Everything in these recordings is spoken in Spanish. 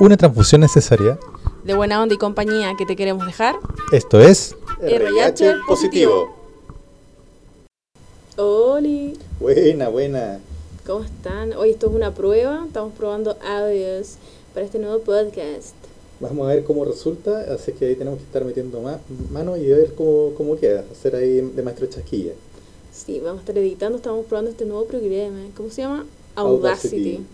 una transfusión necesaria. De buena onda y compañía que te queremos dejar. Esto es RH positivo. Oli, Buena, buena. ¿cómo están? Hoy esto es una prueba, estamos probando audios para este nuevo podcast. Vamos a ver cómo resulta, así que ahí tenemos que estar metiendo más mano y ver cómo, cómo queda, hacer ahí de maestro chasquilla. Sí, vamos a estar editando, estamos probando este nuevo programa. ¿Cómo se llama? Audacity. Audacity.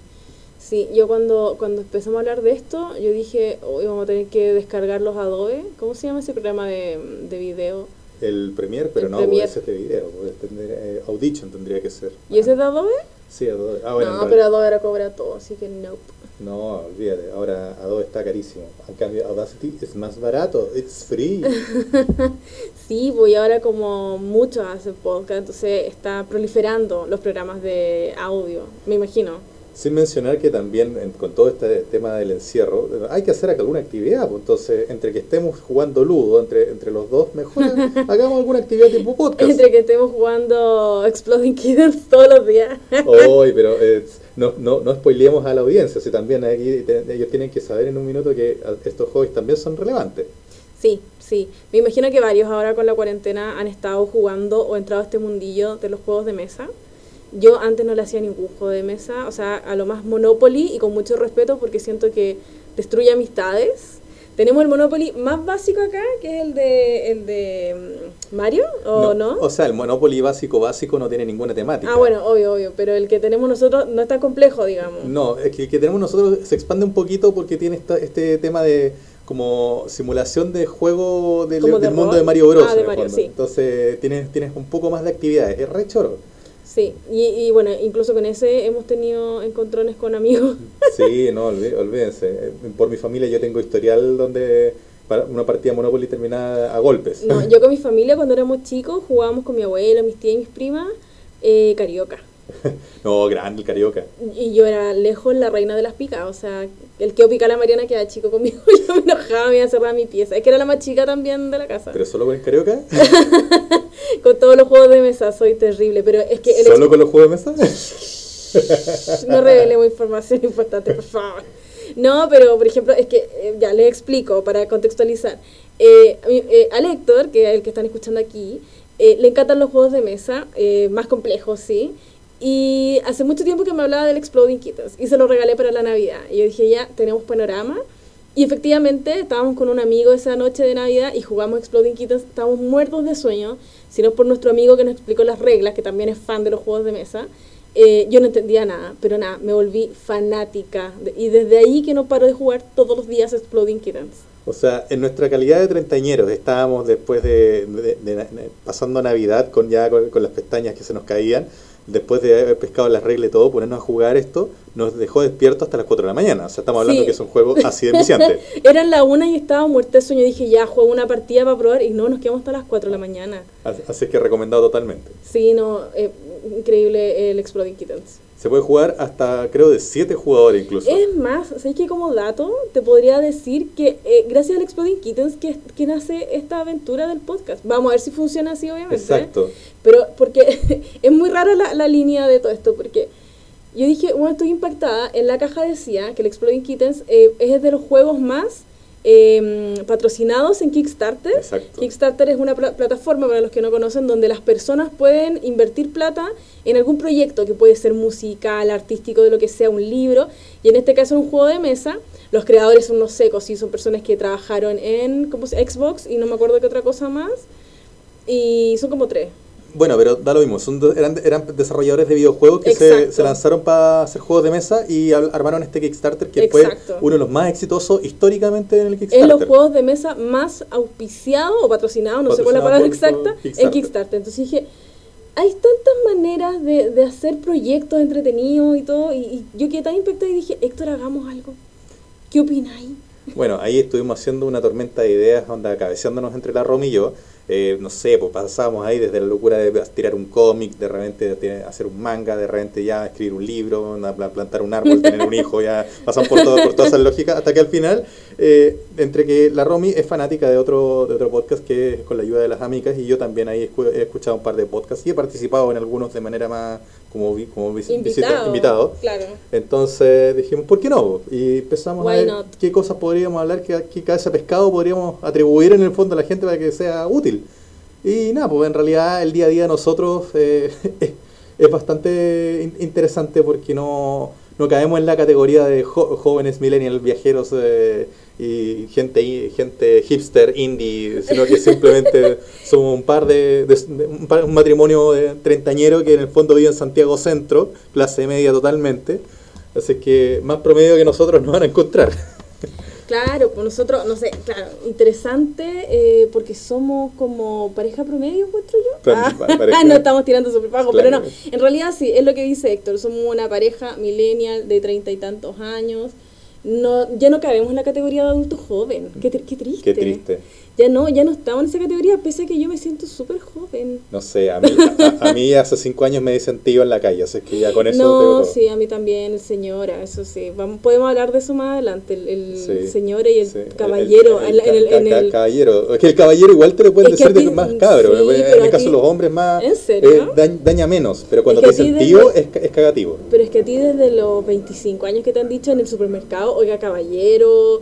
Sí, yo cuando, cuando empezamos a hablar de esto, yo dije, hoy vamos a tener que descargar los Adobe. ¿Cómo se llama ese programa de, de video? El Premiere, pero El no, Premiere. ese es de video, tendría- eh, Audition tendría que ser. ¿Y ese es de Adobe? Sí, Adobe. Ah, bueno, en no, pero Adobe ahora cobra todo, así que nope. No, olvídate, ahora Adobe está carísimo. En cambio, Audacity es más barato, it's free. Sí, voy ahora como muchos hacen podcast, entonces está proliferando los programas de audio, me imagino. Sin mencionar que también en- con todo este tema del encierro, hay que hacer alguna actividad. pues, entonces, entre que estemos jugando ludo, entre, entre los dos, mejor hagamos alguna actividad tipo podcast. Entre que estemos jugando Exploding Kittens todos los días. Hoy, pero eh, no, no, no spoileemos a la audiencia, si también aquí te- ellos tienen que saber en un minuto que ah, estos hobbies también son relevantes. Sí, sí. Me imagino que varios ahora con la cuarentena han estado jugando o entrado a este mundillo de los juegos de mesa. Yo antes no le hacía ningún juego de mesa, o sea, a lo más Monopoly y con mucho respeto porque siento que destruye amistades. Tenemos el Monopoly más básico acá, que es el de, el de mm, Mario, ¿o no? O sea, el Monopoly básico básico no tiene ninguna temática. Ah, bueno, obvio, obvio, pero el que tenemos nosotros no es tan complejo, digamos. No, es que el que tenemos nosotros se expande un poquito porque tiene esta- este tema de como simulación de juego del, ¿Como de del mundo de Mario Bros. Ah, de en el Mario, sí. Entonces tienes, tienes un poco más de actividades. Es re choro. Sí, y, y bueno, incluso con ese hemos tenido encontrones con amigos. Sí, no, olví- olvídense. Por mi familia yo tengo historial donde para- una partida Monopoly terminada a golpes. No, yo con mi familia cuando éramos chicos jugábamos con mi abuela, mis tías y mis primas eh, carioca. No, grande el carioca. Y yo era lejos la reina de las picas, o sea, el que pica la Mariana queda chico conmigo, yo me enojaba, me iba a cerrar mi pieza. Es que era la más chica también de la casa. Pero solo con el carioca. Con todos los juegos de mesa soy terrible, pero es que el ¿Solo con los juegos de mesa? no revelemos información importante, por favor. No, pero por ejemplo, es que eh, ya les explico para contextualizar. Eh, eh, al Héctor, que es el que están escuchando aquí, eh, le encantan los juegos de mesa, eh, más complejos, sí. Y hace mucho tiempo que me hablaba del Exploding Kittens y se lo regalé para la Navidad. Y yo dije, ya, tenemos panorama. Y efectivamente, estábamos con un amigo esa noche de Navidad y jugamos Exploding Kittens. Estábamos muertos de sueño, sino por nuestro amigo que nos explicó las reglas, que también es fan de los juegos de mesa. Eh, yo no entendía nada, pero nada, me volví fanática. y desde ahí que no paro de jugar todos los días Exploding Kittens. O sea, en nuestra calidad de treintañeros estábamos después de, pasando Navidad con ya con las pestañas que se nos caían, después de haber pescado las reglas y todo, ponernos a jugar esto, nos dejó despiertos hasta las 4 de la mañana. O sea, estamos hablando Sí. que es un juego así de viciante. Eran la una y estaba muerta de sueño. Dije, ya, juego una partida para probar. Y no, nos quedamos hasta las 4 de la mañana. Así que recomendado totalmente. Sí, no, eh, increíble el Exploding Kittens. Se puede jugar hasta, creo, de 7 jugadores incluso. Es más, ¿sabes que como dato te podría decir que eh, gracias al Exploding Kittens que, que nace esta aventura del podcast? Vamos a ver si funciona así, obviamente. Exacto. Pero porque es muy rara la, la línea de todo esto, porque yo dije, bueno, estoy impactada. En la caja decía que el Exploding Kittens eh, es de los juegos más eh, patrocinados en Kickstarter. Exacto. Kickstarter es una pla- plataforma, para los que no conocen, donde las personas pueden invertir plata en algún proyecto que puede ser musical, artístico, de lo que sea, un libro. Y en este caso un juego de mesa. Los creadores son unos secos, sí, son personas que trabajaron en ¿cómo se- Xbox y no me acuerdo qué otra cosa más. Y son como tres. Bueno, pero da lo mismo. Son eran, eran desarrolladores de videojuegos que se, lanzaron para hacer juegos de mesa y al- armaron este Kickstarter que Exacto. fue uno de los más exitosos históricamente en el Es Kickstarter. los juegos de mesa más auspiciados o patrocinados, no sé cuál es la palabra exacta, en Kickstarter. Kickstarter. Entonces dije, hay tantas maneras de, de hacer proyectos entretenidos y todo, y, y yo quedé tan impactada y dije, Héctor, hagamos algo. ¿Qué opináis? Bueno, ahí estuvimos haciendo una tormenta de ideas, onda, cabeceándonos entre la Romy y yo. Eh, no sé, pues pasábamos ahí desde la locura de tirar un cómic, de repente de hacer un manga, de repente ya escribir un libro, plantar un árbol, tener un hijo, ya pasamos por, todo, por todas esas lógicas, hasta que al final, eh, entre que la Romy es fanática de otro, de otro podcast que es con la ayuda de las amigas, y yo también ahí escu- he escuchado un par de podcasts y he participado en algunos de manera más como, como Invitado. Claro. Entonces dijimos, ¿por qué no? Y empezamos a ver not? qué cosas podríamos hablar, qué, qué cabeza de pescado podríamos atribuir en el fondo a la gente para que sea útil. Y nada, pues en realidad el día a día de nosotros eh, es bastante in- interesante porque no, no caemos en la categoría de jo- jóvenes millennials viajeros eh, y gente, gente hipster, indie, sino que simplemente somos un par de, de- de- un, par- un matrimonio de treintañero que en el fondo vive en Santiago Centro, clase media totalmente. Así que más promedio que nosotros nos van a encontrar. Claro, pues nosotros, no sé, claro, interesante eh, porque somos como pareja promedio, encuentro yo. Pa- Ah, pareja- no estamos tirando súper bajo, Claro. pero no, en realidad sí, es lo que dice Héctor, somos una pareja millennial de treinta y tantos años. No, ya no cabemos en la categoría de adulto joven. Qué, tri- qué triste. Qué triste. Ya no, ya no estamos en esa categoría, pese a que yo me siento súper joven. No sé, a mí, a, a mí hace cinco años me dicen tío en la calle, así que ya con eso tengo no, todo. sí, a mí también, señora, eso sí. Vamos, podemos hablar de eso más adelante, el, el Sí, señora y el sí. caballero. El- en ca- ca- caballero. Es que el caballero igual te lo pueden decir de ti- más cabro. sí, en el caso de los hombres más ¿En serio? eh, dañ- daña menos, pero cuando Es te que dicen tío desde- es, es cagativo. Pero es que a ti desde los 25 años que te han dicho en el supermercado, oiga caballero,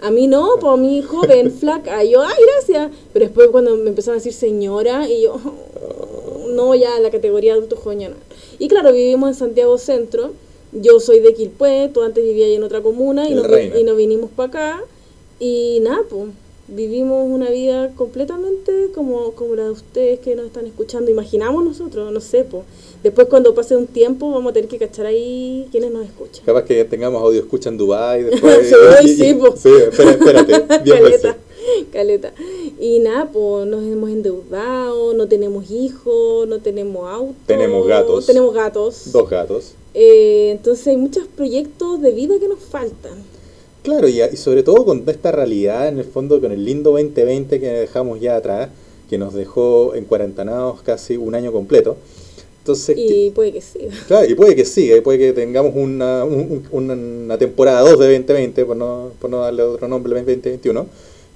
a mí no, a mí joven, flaca, y yo, ay, gracias. Pero después cuando me empezaron a decir señora, y yo, oh, no, ya la categoría adulto joven ya no. Y claro, vivimos en Santiago Centro, yo soy de Quilpué, tú antes vivías en otra comuna y nos, y nos vinimos para acá, y nada, pues. Vivimos una vida completamente como, como la de ustedes que nos están escuchando. Imaginamos nosotros, no sé, pues. Después cuando pase un tiempo vamos a tener que cachar ahí quienes nos escuchan. Capaz que tengamos audio escucha en después. Sí, sí, po. sí, espera- espérate, bien caleta, caleta. Y nada, pues nos hemos endeudado, no tenemos hijos, no tenemos auto. Tenemos gatos. Tenemos gatos. Dos gatos. Eh, entonces hay muchos proyectos de vida que nos faltan. Claro, y, y sobre todo con esta realidad, en el fondo, con el lindo 2020 que dejamos ya atrás, que nos dejó en cuarentanados casi un año completo. Entonces, Y puede que sí. Claro, y puede que siga, y puede que tengamos una, un- un- una temporada 2 de 2020, por no, por no darle otro nombre, 2021.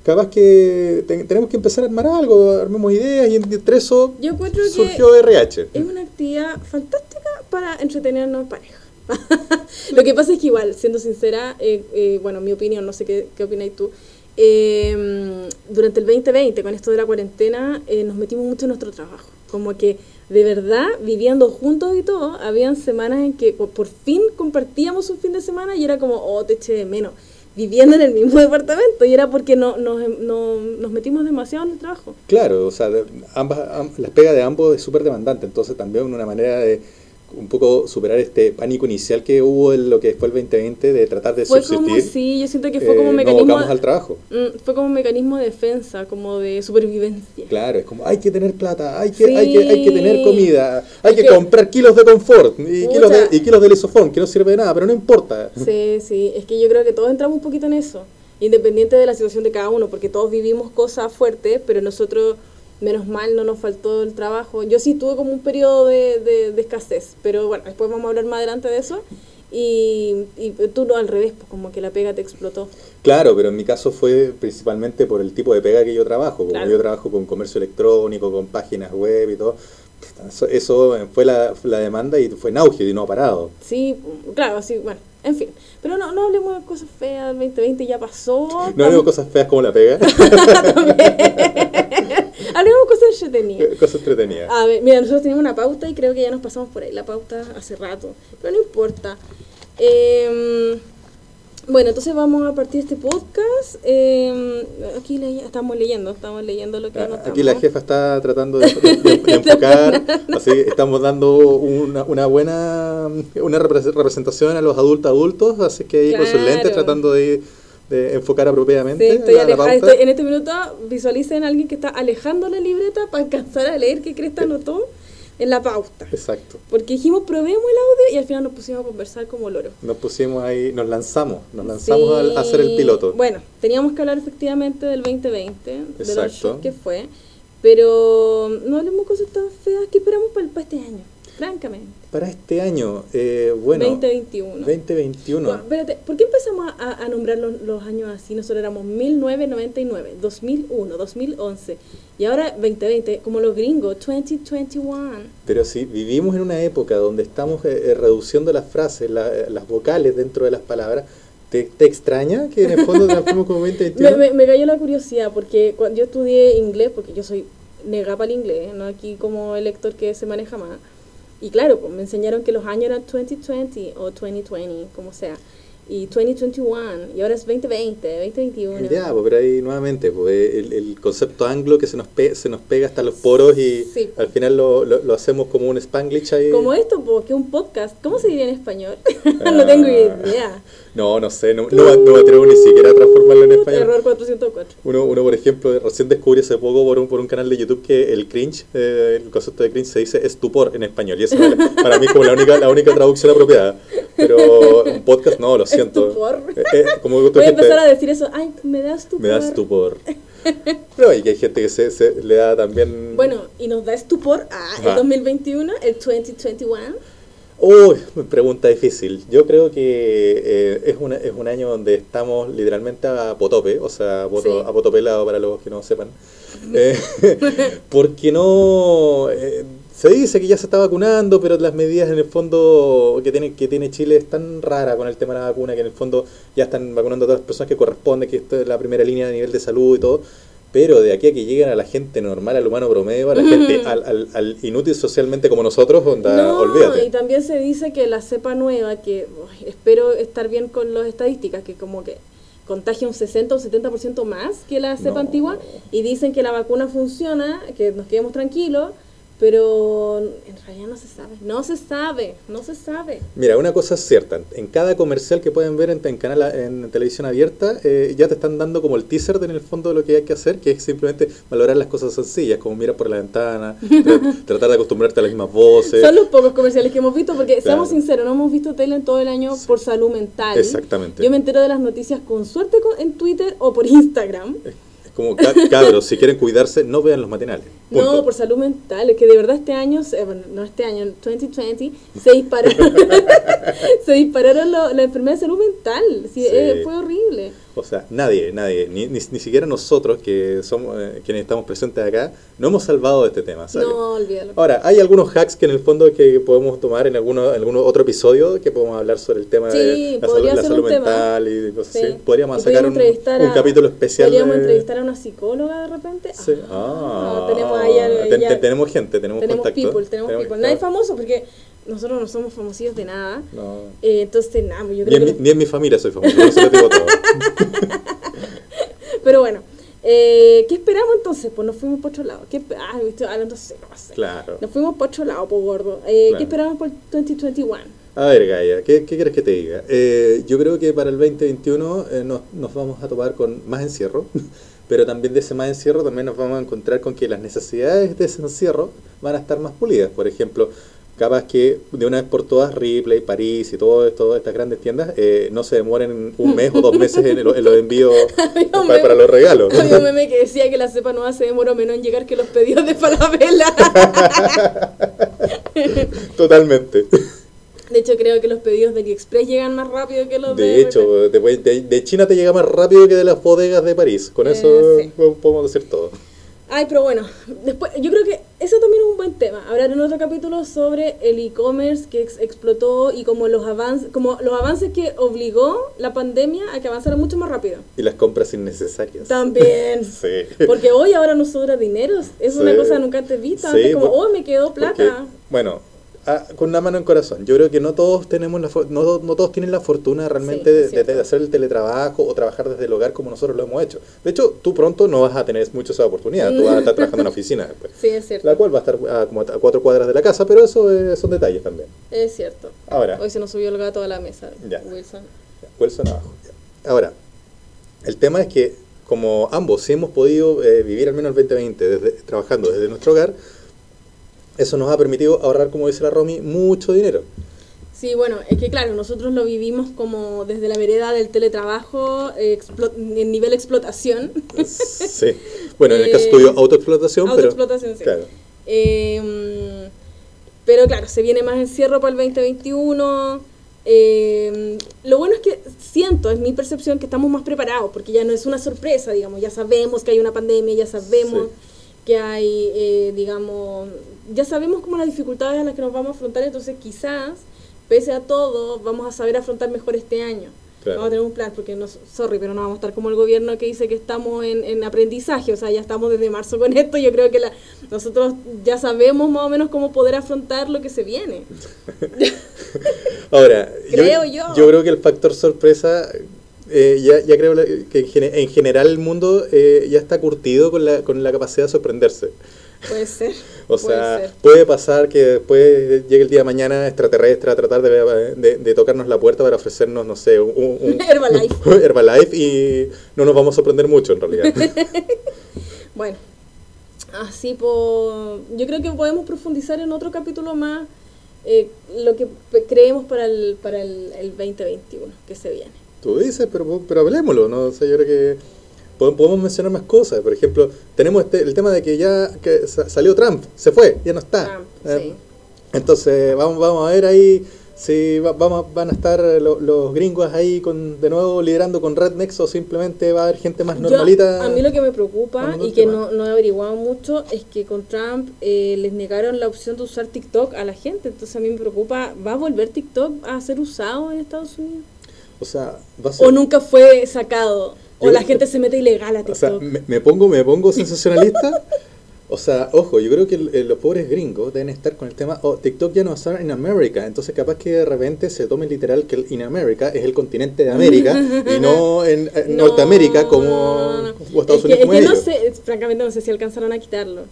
Capaz que te- tenemos que empezar a armar algo, armemos ideas, y entre eso Yo encuentro que surgió RH. es una actividad fantástica para entretenernos en pareja. Lo que pasa es que igual, siendo sincera, eh, eh, bueno, mi opinión, no sé qué, qué opináis tú, eh, durante el 2020, con esto de la cuarentena, eh, nos metimos mucho en nuestro trabajo. Como que de verdad, viviendo juntos y todo, habían semanas en que por, por fin compartíamos un fin de semana y era como, oh, te eché de menos. Viviendo en el mismo departamento y era porque no, nos, no, nos metimos demasiado en el trabajo. Claro, o sea, ambas, am- las pegas de ambos es súper demandante, entonces también una manera de un poco superar este pánico inicial que hubo en lo que fue el 2020 de tratar de Fue subsistir. como, sí, yo siento que fue eh, como un nos mecanismo... abocamos al trabajo. Mm, fue como un mecanismo de defensa, como de supervivencia. Claro, es como hay que tener plata, hay que, hay que, hay que tener comida, hay que, que- comprar kilos de confort y kilos de, y kilos de lisofón, que no sirve de nada, pero no importa. Sí, sí, es que yo creo que todos entramos un poquito en eso, independiente de la situación de cada uno, porque todos vivimos cosas fuertes, pero nosotros, menos mal, no nos faltó el trabajo. Yo sí tuve como un periodo de, de- de escasez, pero bueno, después vamos a hablar más adelante de eso. Y, y tú no al revés, pues como que la pega te explotó. Claro, pero en mi caso fue principalmente por el tipo de pega que yo trabajo. Como yo trabajo con comercio electrónico, con páginas web y todo. Eso, eso fue la, la demanda y fue en auge y no ha parado. Sí, claro, sí, bueno, en fin. Pero no, no hablemos de cosas feas, el 2020 ya pasó. No digo cosas feas como la pega, hablemos cosas entretenidas. cosas entretenidas. A ver, mira, nosotros teníamos una pauta y creo que ya nos pasamos por ahí la pauta hace rato, pero no importa. Eh, bueno, entonces vamos a partir este podcast. Eh, aquí le- estamos leyendo, estamos leyendo lo que anotamos. Ah, Aquí la jefa está tratando de, de- de- de enfocar, así estamos dando una, una buena una repre- representación a los adultos adultos, así que ahí con sus Claro. lentes tratando de, de enfocar apropiadamente Sí, estoy la- la aleja- pauta. estoy- en este minuto visualicen a alguien que está alejando la libreta para alcanzar a leer qué Cresta anotó en la pauta. Exacto. Porque dijimos probemos el audio y al final nos pusimos a conversar como loro. Nos pusimos ahí, nos lanzamos, nos lanzamos Sí. a hacer el piloto. Bueno, teníamos que hablar efectivamente del 2020, de lo Exacto. shock que fue, pero no hablemos cosas tan feas que esperamos para, para este año. Francamente. Para este año, eh, bueno... 2021. 2021. Bueno, espérate, ¿por qué empezamos a, a nombrar los, los años así? Nosotros éramos 1999, 2001, 2011 y ahora 2020, como los gringos, 2021. Pero sí, vivimos en una época donde estamos eh, eh, reduciendo las frases, la- las vocales dentro de las palabras. ¿Te, te extraña que en el fondo transformemos como 2021? Me, me, me cayó la curiosidad porque cuando yo estudié inglés, porque yo soy nega para el inglés, no aquí como el lector que se maneja más. Y claro, pues me enseñaron que los años eran 2020 o 2020, como sea. Y 2021, y ahora es 2020, 2021. Ya, pues, pero ahí nuevamente, pues, el, el concepto anglo que se nos, pe- se nos pega hasta los poros y Sí. al final lo, lo, lo hacemos como un spanglish ahí. Como esto, pues, que un podcast. ¿Cómo se diría en español? no tengo Ah. idea. No, no sé, no, no, no me atrevo ni siquiera a transformarlo en español. Error 404. Uno, uno, por ejemplo, recién descubrí hace poco por un, por un canal de YouTube que el cringe, eh, el concepto de cringe se dice estupor en español. Y eso para, para mí es como la única, la única traducción apropiada. Pero un podcast no, lo siento. Estupor. Eh, eh, como Voy a gente, empezar a decir eso. Ay, me da estupor. me da estupor. Pero hay, que hay gente que se, se le da también... Bueno, y nos da estupor ah, el Ajá. 2021, el 2021. Uy, pregunta difícil. Yo creo que eh, es, una, es un año donde estamos literalmente a potope, o sea, a, poto- Sí. a potopelado para los que no sepan. Eh, porque no... eh, se dice que ya se está vacunando, pero las medidas en el fondo que tiene, que tiene Chile es tan rara con el tema de la vacuna que en el fondo ya están vacunando a todas las personas que corresponde, que esto es la primera línea de nivel de salud y todo. Pero de aquí a que lleguen a la gente normal, al humano promedio, a la gente, al, al, al inútil socialmente como nosotros, onda, no, olvídate. y también se dice que la cepa nueva, que uy, espero estar bien con las estadísticas, que como que contagia un 60 o 70% más que la cepa No. antigua, y dicen que la vacuna funciona, que nos quedemos tranquilos, pero en realidad no se sabe, no se sabe, no se sabe. Mira, una cosa es cierta, en cada comercial que pueden ver en, en canal en televisión abierta, eh, ya te están dando como el teaser de en el fondo de lo que hay que hacer, que es simplemente valorar las cosas sencillas, como mirar por la ventana, tra- tratar de acostumbrarte a las mismas voces. Son los pocos comerciales que hemos visto, porque seamos Claro. sinceros, no hemos visto tele en todo el año por salud mental. Exactamente. Yo me entero de las noticias con suerte en Twitter o por Instagram. Como, ca- cabros, si quieren cuidarse, no vean los matinales. Punto. No, por salud mental, es que de verdad este año, bueno, no este año, en 2020, se dispararon, se dispararon lo- la enfermedad de salud mental. Sí, Sí. eh, fue horrible. O sea, nadie, nadie, ni, ni, ni siquiera nosotros que somos eh, quienes estamos presentes acá, no hemos salvado de este tema. ¿sabes? No, olvídalo. Ahora, hay algunos hacks que en el fondo que podemos tomar en alguno, en algún otro episodio que podemos hablar sobre el tema Sí, de la salud, la salud tema. mental y cosas Sí. así. Podríamos Y sacar un, entrevistar un a- capítulo especial. Podríamos de- entrevistar a una psicóloga de repente. Sí. Ah, tenemos ahí al- ten- ya- ten- tenemos gente, tenemos, tenemos contacto. people, tenemos people. claro. Nadie famoso porque nosotros no somos famosillos de nada. No. Eh, entonces, nada, yo Ni creo en, que... mi, ni en mi familia soy famoso, por eso lo digo todo. Pero bueno, eh, ¿qué esperamos entonces? Pues nos fuimos por otro lado. ¿Qué ah, estoy hablando así, no sé. Claro. Nos fuimos por otro lado, por gordo. Eh, Claro. ¿Qué esperamos por el 2021? A ver, Gaia, ¿qué, qué quieres que te diga? Eh, yo creo que para el 2021 eh, nos, nos vamos a topar con más encierro, pero también de ese más encierro también nos vamos a encontrar con que las necesidades de ese encierro van a estar más pulidas. Por ejemplo, capaz que de una vez por todas Ripley, París y todas estas grandes tiendas eh, no se demoren un mes o dos meses en, el- en los envíos para, los regalos. Había un meme que decía que la cepa nueva se demoró menos en llegar que los pedidos de Falabella. Totalmente. De hecho, creo que los pedidos de AliExpress llegan más rápido que los de... De hecho, de, de- de China te llega más rápido que de las bodegas de París. Con Eh, eso sí. podemos decir todo. Ay, pero bueno, después yo creo que eso también es un buen tema. Hablar en otro capítulo sobre el e-commerce que ex- explotó y como los avances, como los avances que obligó la pandemia a que avanzara mucho más rápido. Y las compras innecesarias. También. Sí. Porque hoy ahora nos sobra dinero. Es una cosa nunca antes vista. Sí, Antes como, por- oh, me quedó plata. Porque, bueno, ah, con una mano en corazón, yo creo que no todos tenemos la no, no todos tienen la fortuna realmente Sí, es de- hacer el teletrabajo o trabajar desde el hogar como nosotros lo hemos hecho. De hecho, tú pronto no vas a tener mucho esa oportunidad, tú vas a estar trabajando en la oficina después. Sí, es cierto. La cual va a estar a, como a cuatro cuadras de la casa, pero eso eh, son detalles también. Es cierto. Ahora, Hoy se nos subió el gato a la mesa, Ya. Wilson. Wilson abajo. Ahora, el tema es que como ambos sí hemos podido eh, vivir al menos el 2020 desde, trabajando desde nuestro hogar, eso nos ha permitido ahorrar, como dice la Romy, mucho dinero. Sí, bueno, es que claro, nosotros lo vivimos como desde la vereda del teletrabajo, en nivel explotación. Sí. Bueno, en el caso Eh, tuyo, autoexplotación, pero. Autoexplotación, sí. Claro. Eh, Pero claro, se viene más encierro para el 2021. Eh, lo bueno es que siento, es mi percepción, que estamos más preparados, porque ya no es una sorpresa, digamos, ya sabemos que hay una pandemia, ya sabemos que hay, eh, digamos, ya sabemos como las dificultades a las que nos vamos a afrontar, entonces quizás, pese a todo, vamos a saber afrontar mejor este año. Vamos a tener un plan, porque no, sorry, pero no vamos a estar como el gobierno que dice que estamos en, en aprendizaje, o sea, ya estamos desde marzo con esto, yo creo que la, nosotros ya sabemos más o menos cómo poder afrontar lo que se viene. Ahora, creo yo, yo, creo que el factor sorpresa, eh, ya, ya creo que en general el mundo eh, ya está curtido con la, con la capacidad de sorprenderse. Puede ser. o sea, puede pasar que después llegue el día de mañana extraterrestre a tratar de, de, tocarnos la puerta para ofrecernos, no sé, un, Herbalife. Herbalife y no nos vamos a sorprender mucho en realidad. bueno, así por... Yo creo que podemos profundizar en otro capítulo más eh, lo que creemos para el, para el, 2021 que se viene. Tú dices, pero, pero hablemoslo, ¿no? O sea, yo creo que podemos mencionar más cosas. Por ejemplo, tenemos este, el tema de que ya que salió Trump, se fue, ya no está. Eh, entonces, vamos, vamos a ver ahí si vamos, van a estar los gringos ahí con de nuevo liderando con Rednex o simplemente va a haber gente más normalita. a mí lo que me preocupa y que no, no, he averiguado mucho es que con Trump eh, les negaron la opción de usar TikTok a la gente. Entonces a mí me preocupa, ¿va a volver TikTok a ser usado en Estados Unidos? O sea, O nunca fue sacado. O la gente se mete ilegal a TikTok. O sea, me, pongo, me pongo sensacionalista. o sea, ojo, yo creo que los pobres gringos deben estar con el tema, oh, TikTok ya no va a estar en América, entonces capaz que de repente se tome literal que el in America es el continente de América y no en, Norteamérica como, Estados Unidos. es que no sé, francamente no sé si alcanzaron a quitarlo,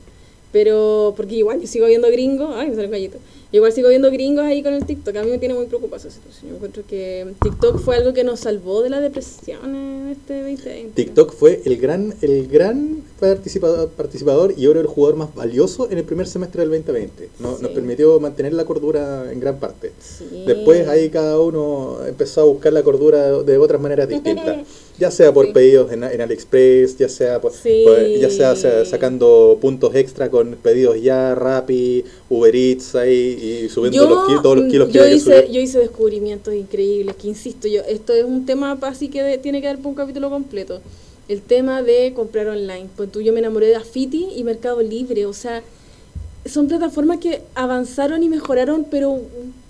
pero porque igual yo sigo viendo gringos, ay me sale un gallito yo igual sigo viendo gringos ahí con el TikTok. A mí me tiene muy preocupada esa situación. Yo encuentro que TikTok fue algo que nos salvó de la depresión en este 2020. TikTok fue el gran, el gran participador, participador y ahora el jugador más valioso en el primer semestre del 2020. Nos permitió mantener la cordura en gran parte. Después ahí cada uno empezó a buscar la cordura de otras maneras distintas. Ya sea por pedidos en, en, AliExpress, ya sea, por, ya sea, sacando puntos extra con pedidos ya, Rappi, Uber Eats ahí y subiendo los todos los kilos que yo hice, Yo hice descubrimientos increíbles, que insisto yo, esto es un tema así que tiene que dar un capítulo completo. El tema de comprar online. Pues tú yo me enamoré de Afiti y Mercado Libre, o sea, son plataformas que avanzaron y mejoraron, pero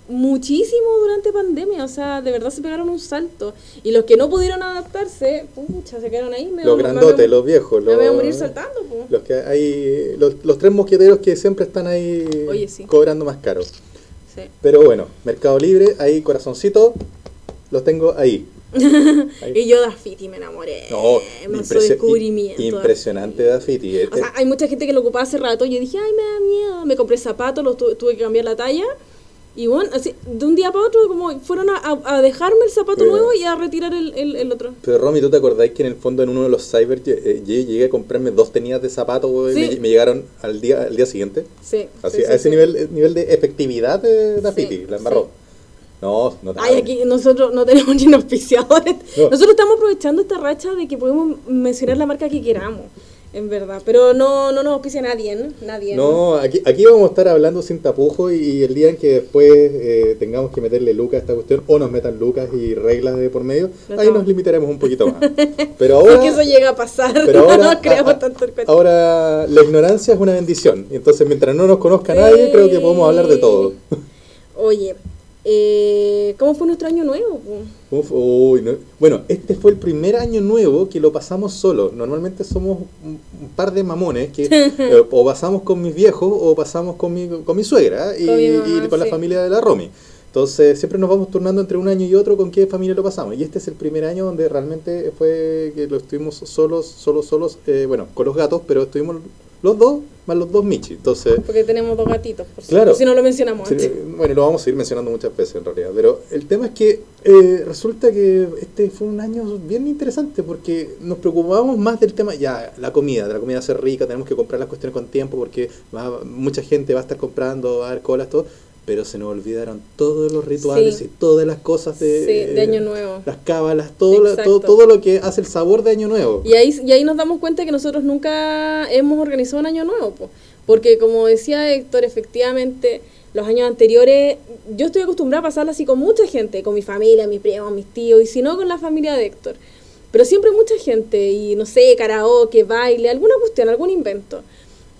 muchísimo durante pandemia, o sea, de verdad se pegaron un salto. Y los que no pudieron adaptarse, pucha, se quedaron ahí. los grandotes, los viejos. Los, voy a morir saltando. Los, que hay, los, tres mosqueteros que siempre están ahí cobrando más caro. Pero bueno, Mercado Libre, ahí corazoncito, los tengo ahí. y yo Dafiti me enamoré. No, me descubrimiento. Impresionante Dafiti. O sea, hay mucha gente que lo ocupaba hace rato. Yo dije, ay, me da miedo. Me compré zapatos, los tuve que cambiar la talla. Y bueno, así, de un día para otro, como fueron a, a dejarme el zapato nuevo y a retirar el, el, otro. Pero Romy, ¿tú te acordáis que en el fondo en uno de los cyber eh, llegué a comprarme dos tenidas de zapatos y me, llegaron al día al día siguiente? Sí. Así, a ese nivel eh, nivel de efectividad de Dafiti, la embarró. No, no Ay, aquí nosotros no tenemos ni auspiciadores. Nosotros estamos aprovechando esta racha de que podemos mencionar la marca que queramos en verdad. Pero no, no nos auspicia nadie, ¿no? Nadie. No, aquí, aquí vamos a estar hablando sin tapujo y, el día en que después eh, tengamos que meterle lucas a esta cuestión o nos metan lucas y reglas de por medio, ahí nos limitaremos un poquito más. Pero ahora... Porque eso llega a pasar, pero ahora, no creamos tanto el Ahora, la ignorancia es una bendición. Y entonces, mientras no nos conozca nadie, creo que podemos hablar de todo. Oye, eh, ¿Cómo fue nuestro año nuevo? Bueno, este fue el primer año nuevo que lo pasamos solo. Normalmente somos un, par de mamones que eh, o pasamos con mis viejos o pasamos con mi, con mi suegra y con, la familia de la Romy. Entonces siempre nos vamos turnando entre un año y otro con qué familia lo pasamos. Y este es el primer año donde realmente fue que lo estuvimos solos, solos, solos, eh, bueno, con los gatos, pero estuvimos los dos, más los dos Michi. Entonces, Porque tenemos dos gatitos, por claro, si no lo mencionamos Bueno, lo vamos a ir mencionando muchas veces en realidad. Pero el tema es que eh, resulta que este fue un año bien interesante porque nos preocupábamos más del tema, ya, la comida, de la comida ser rica, tenemos que comprar las cuestiones con tiempo porque mucha gente va a estar comprando, va a haber colas, todo pero se nos olvidaron todos los rituales y todas las cosas de, Año Nuevo. Las cábalas, todo, todo, todo lo que hace el sabor de Año Nuevo. Y ahí, y ahí nos damos cuenta que nosotros nunca hemos organizado un Año Nuevo. Porque como decía Héctor, efectivamente, los años anteriores, yo estoy acostumbrada a pasarla así con mucha gente, con mi familia, mi primo, mis tíos, y si no con la familia de Héctor. Pero siempre mucha gente, y no sé, karaoke, baile, alguna cuestión, algún invento.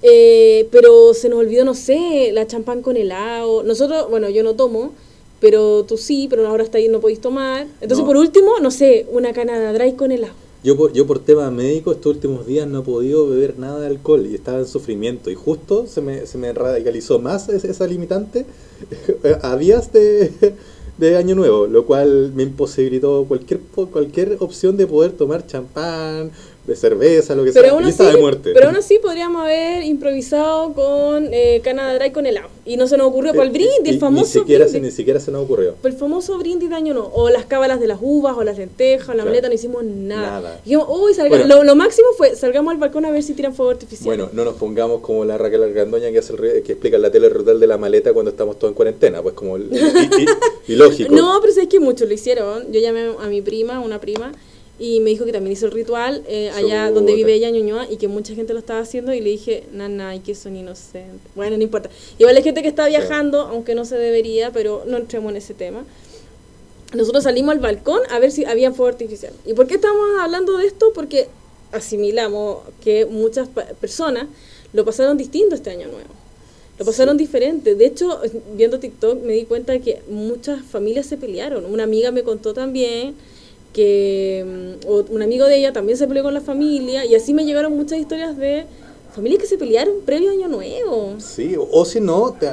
Eh, pero se nos olvidó, no sé, la champán con helado. Nosotros, bueno, yo no tomo, pero tú sí, pero ahora está ahí no podéis tomar. Entonces, No. por último, no sé, una canada dry con helado. Yo por, yo por temas médicos estos últimos días no he podido beber nada de alcohol y estaba en sufrimiento y justo se me, se me radicalizó más es- esa limitante a días de, de Año Nuevo, lo cual me imposibilitó cualquier cualquier opción de poder tomar champán, de cerveza, lo que Pero sea. aún, así, de muerte. pero aún así podríamos haber improvisado con eh, canada dry con helado. Y no se nos ocurrió para el Y- brindis, el ni famoso siquiera, se- brindis. ni siquiera se nos ocurrió. El famoso brindis de año no. O las cábalas de las uvas, o las lentejas, o la Claro. maleta, no hicimos nada. Nada. Dijimos, uy, salga- Bueno. lo, lo máximo fue, salgamos al balcón a ver si tiran fuego artificial. Bueno, no nos pongamos como la Raquel Argandoña que, hace el que explica la tele el ritual de la maleta cuando estamos todos en cuarentena, pues como y-. No, pero sabes que muchos lo hicieron. Yo llamé a mi prima, una prima, y me dijo que también hizo el ritual eh, allá Chuta. donde vive ella, Ñuñoa, y que mucha gente lo estaba haciendo. Y le dije, nana, y que son inocentes. Bueno, no importa. Igual hay gente que está Sí. viajando, aunque no se debería, pero no entremos en ese tema. Nosotros salimos al balcón a ver si había fuego artificial. ¿Y por qué estamos hablando de esto? Porque asimilamos que muchas personas lo pasaron distinto este año nuevo. Lo pasaron diferente. De hecho, viendo TikTok me di cuenta de que muchas familias se pelearon. Una amiga me contó también que mm, o un amigo de ella también se peleó con la familia y así me llegaron muchas historias de familias que se pelearon previo año nuevo. Sí, o, o si no, te-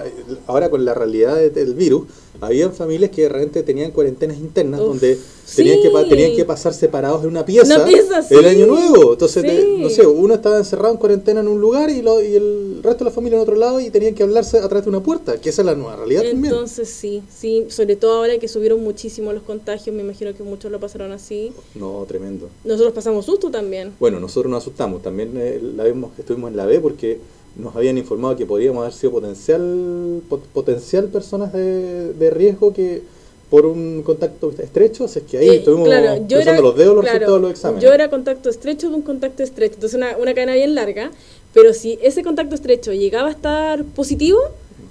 ahora con la realidad de- del virus, habían familias que de repente tenían cuarentenas internas Uf, donde tenían, que, tenían que pasar separados en una pieza, Una pieza, el año nuevo. Entonces, te- no sé, uno estaba encerrado en cuarentena en un lugar y, lo- y el resto de la familia en otro lado y tenían que hablarse a través de una puerta, que esa es la nueva realidad también. Entonces sí, sí, sobre todo ahora que subieron muchísimo los contagios, me imagino que muchos lo pasaron así. No, tremendo. Nosotros pasamos susto también. Bueno, nosotros nos asustamos, también eh, la vimos, estuvimos en la B porque nos habían informado que podríamos haber sido potencial pot- potencial personas de, de riesgo que por un contacto estrecho, así es que ahí Eh, estuvimos claro, yo era, los dedos los claro, resultados de los exámenes. Yo era contacto estrecho de un contacto estrecho, entonces una, una cadena bien larga, pero si ese contacto estrecho llegaba a estar positivo,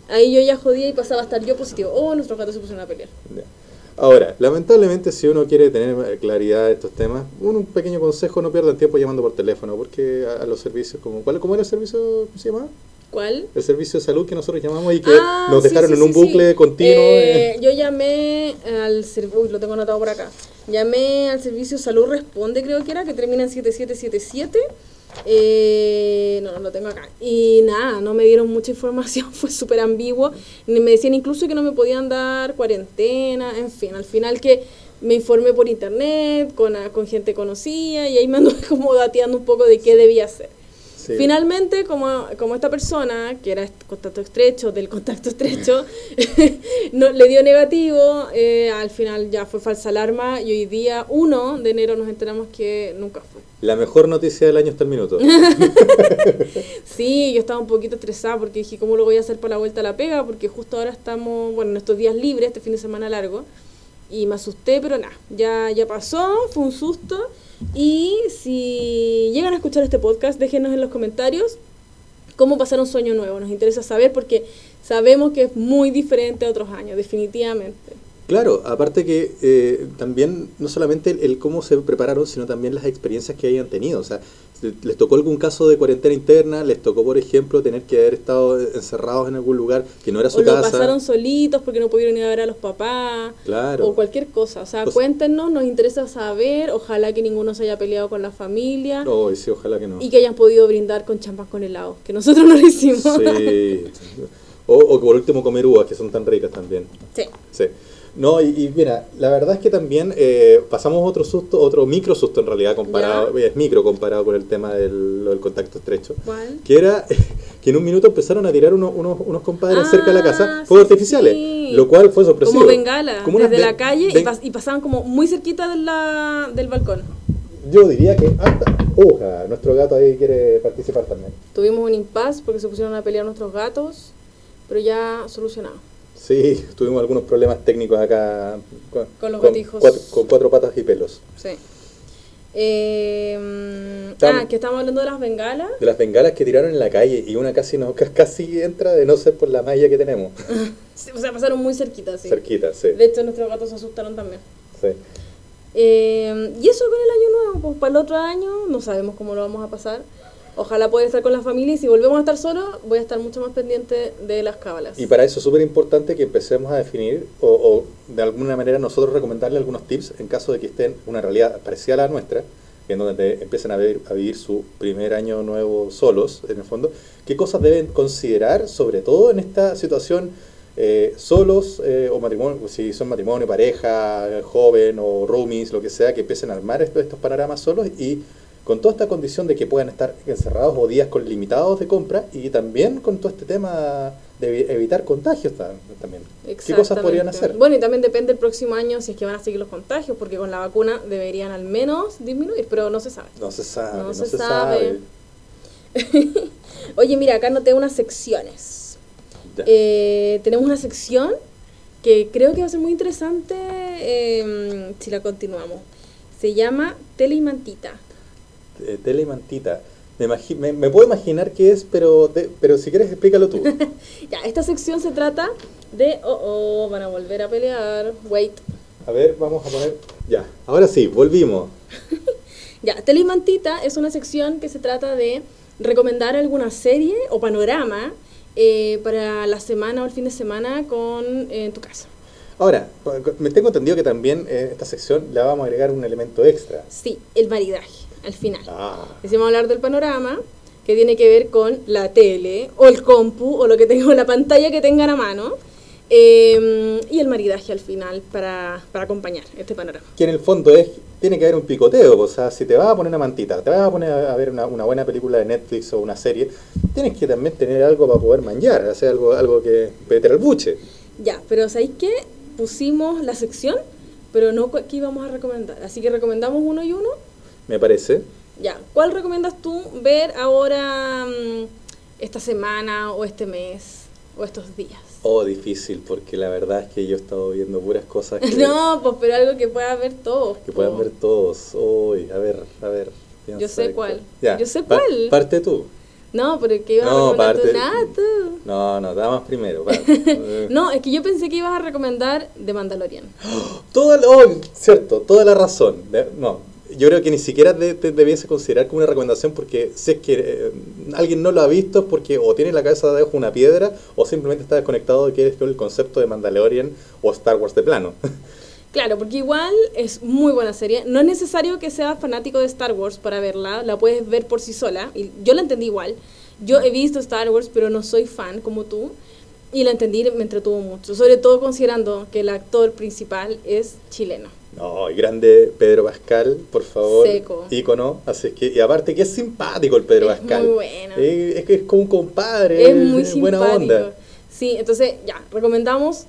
ahí yo ya jodía y pasaba a estar yo positivo. Oh, nuestros gatos se pusieron a pelear. Ya. Ahora, lamentablemente si uno quiere tener claridad de estos temas, un, pequeño consejo, no pierdan tiempo llamando por teléfono, porque a, a los servicios como... ¿cuál, ¿Cómo era el servicio? ¿Cómo se llamaba? ¿Cuál? El servicio de salud que nosotros llamamos y que Ah, nos dejaron sí, en un sí, bucle continuo. Eh, eh. yo llamé al servicio, lo tengo anotado por acá. Llamé al servicio Salud Responde, creo que era, que termina en 7777. Eh, no, lo tengo acá. Y nada, no me dieron mucha información, fue súper ambiguo. Me decían incluso que no me podían dar cuarentena, en fin, al final que me informé por internet, con, con gente conocida, y ahí me anduve como dateando un poco de qué debía hacer. Sí. Finalmente, como, como esta persona, que era este contacto estrecho, del contacto estrecho, no, le dio negativo, eh, al final ya fue falsa alarma y hoy día, 1 de enero, nos enteramos que nunca fue. La mejor noticia del año hasta el minuto. Sí, yo estaba un poquito estresada porque dije, ¿cómo lo voy a hacer para la vuelta a la pega? Porque justo ahora estamos, bueno, en estos días libres, este fin de semana largo, y me asusté, pero nada, ya, ya pasó, fue un susto. Y si llegan a escuchar este podcast, déjenos en los comentarios cómo pasar un sueño nuevo. Nos interesa saber porque sabemos que es muy diferente a otros años, definitivamente. Claro, aparte que eh, también no solamente el, el cómo se prepararon, sino también las experiencias que hayan tenido. O sea, se- les tocó algún caso de cuarentena interna, les tocó, por ejemplo, tener que haber estado encerrados en algún lugar que no era su O casa. pasaron solitos porque no pudieron ir a ver a los papás. Claro. O cualquier cosa. O sea, Pues- cuéntenos, nos interesa saber. Ojalá que ninguno se haya peleado con la familia. No, sí, ojalá que no. Y que hayan podido brindar con champán con helado. Que nosotros no lo hicimos. Sí. O, o por último comer uvas, que son tan ricas también. Sí. Sí. No, y, y mira, la verdad es que también eh, pasamos otro susto, otro micro susto en realidad, comparado, es micro comparado con el tema del, del contacto estrecho. ¿Cuál? que era que en un minuto empezaron a tirar unos, unos, unos compadres Ah, cerca de la casa fuegos sí, artificiales, sí. lo cual fue sorpresivo. Como bengala, Como desde la calle y, ben- pas- y pasaban como muy cerquita de la, del balcón. Yo diría que hasta... Uja, nuestro gato ahí quiere participar también. Tuvimos un impasse porque se pusieron a pelear nuestros gatos, pero ya solucionado. Sí, tuvimos algunos problemas técnicos acá con, Con los gatijos. Cuatro, con cuatro patas y pelos. Sí. Eh, Estamos- ah, que estamos hablando de las bengalas. De las bengalas que tiraron en la calle y una casi no casi entra de no ser por la malla que tenemos. Sí, o sea, pasaron muy cerquita, sí. Cerquita, sí. De hecho, nuestros gatos se asustaron también. sí. Eh, y eso con el año nuevo, pues para el otro año no sabemos cómo lo vamos a pasar. Ojalá pueda estar con la familia y si volvemos a estar solos, voy a estar mucho más pendiente de las cábalas. Y para eso es súper importante que empecemos a definir o, o de alguna manera nosotros recomendarle algunos tips en caso de que estén una realidad parecida a la nuestra, en donde empiecen a, ver- a vivir su primer año nuevo solos, en el fondo, qué cosas deben considerar, sobre todo en esta situación eh, solos eh, o matrimonio, si son matrimonio, pareja, joven o roomies, lo que sea, que empiecen a armar estos, estos panoramas solos y con toda esta condición de que puedan estar encerrados o días con limitados de compra y también con todo este tema de evi- evitar contagios ta- también. ¿Qué cosas podrían hacer? Bueno, y también depende el próximo año si es que van a seguir los contagios, porque con la vacuna deberían al menos disminuir, pero no se sabe. No se sabe, No no, se se, sabe. sabe. Oye, mira, acá noté unas secciones. Eh, tenemos una sección que creo que va a ser muy interesante eh, si la continuamos. Se llama Tele y Mantita. Eh, tele y mantita. Me, me, me puedo imaginar qué es, pero, de- pero si quieres explícalo tú. Ya, esta sección se trata de... Oh, oh, van a volver a pelear. Wait. A ver, vamos a poner... Ya, ahora sí, volvimos. Ya, Tele y Mantita es una sección que se trata de recomendar alguna serie o panorama eh, para la semana o el fin de semana con eh, en tu casa. Ahora, me tengo entendido que también eh, esta sección le vamos a agregar un elemento extra. Sí, el maridaje, al final. Ah, Decimos hablar del panorama, que tiene que ver con la tele, o el compu, o lo que tenga, o la pantalla que tengan a mano, eh, y el maridaje al final para, para acompañar este panorama. que en el fondo es tiene que haber un picoteo, o sea, si te vas a poner una mantita, te vas a poner a ver una, una buena película de Netflix o una serie, tienes que también tener algo para poder manjar, hacer algo, algo que meter al buche. Ya, pero ¿sabéis qué? Pusimos la sección, pero no qué íbamos a recomendar. Así que recomendamos uno y uno. Me parece. Ya, ¿cuál recomiendas tú ver ahora mm, esta semana o este mes o estos días? Oh, difícil, porque la verdad es que yo he estado viendo puras cosas que, No, pues pero algo que pueda ver todos. que po. puedan ver todos. Uy, a ver, a ver. Yo sé cuál. Ya, Yo sé pa- cuál. parte tú. No, pero que ibas No, a recomendar parte- tú nada tú. No, no, damas primero. Eh, No, es que yo pensé que ibas a recomendar The Mandalorian. Toda la- oh, cierto, toda la razón. De- no, yo creo que ni siquiera de- te debiese considerar como una recomendación porque si es que eh, alguien no lo ha visto es porque o tiene la cabeza debajo de una piedra o simplemente está desconectado de qué es el concepto de Mandalorian o Star Wars de plano. Claro, porque igual es muy buena serie. No es necesario que seas fanático de Star Wars para verla, la puedes ver por sí sola. Y yo la entendí igual. Yo he visto Star Wars, pero no soy fan como tú. Y la entendí, me entretuvo mucho. Sobre todo considerando que el actor principal es chileno. No, y grande Pedro Pascal, por favor. Seco. Ícono. Así es que, y aparte que es simpático el Pedro Es Pascal. muy bueno. Es que es como un compadre. Es muy buena simpático. onda. Sí, entonces ya, recomendamos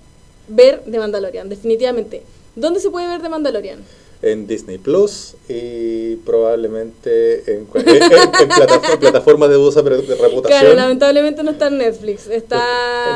ver The Mandalorian, definitivamente. ¿Dónde se puede ver The Mandalorian? En Disney Plus y probablemente en, en, en- en plataforma- plataformas de dudosa reputación. Claro, lamentablemente no está en Netflix, está